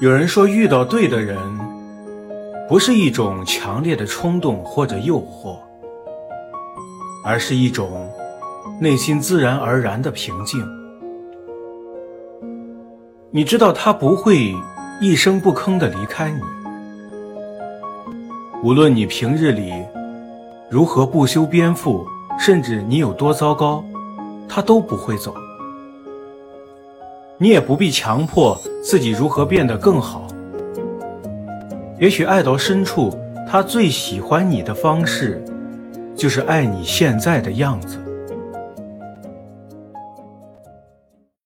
有人说，遇到对的人，不是一种强烈的冲动或者诱惑，而是一种内心自然而然的平静。你知道他不会一声不吭地离开你，无论你平日里如何不修边幅，甚至你有多糟糕，他都不会走。你也不必强迫自己如何变得更好。也许爱到深处，他最喜欢你的方式，就是爱你现在的样子。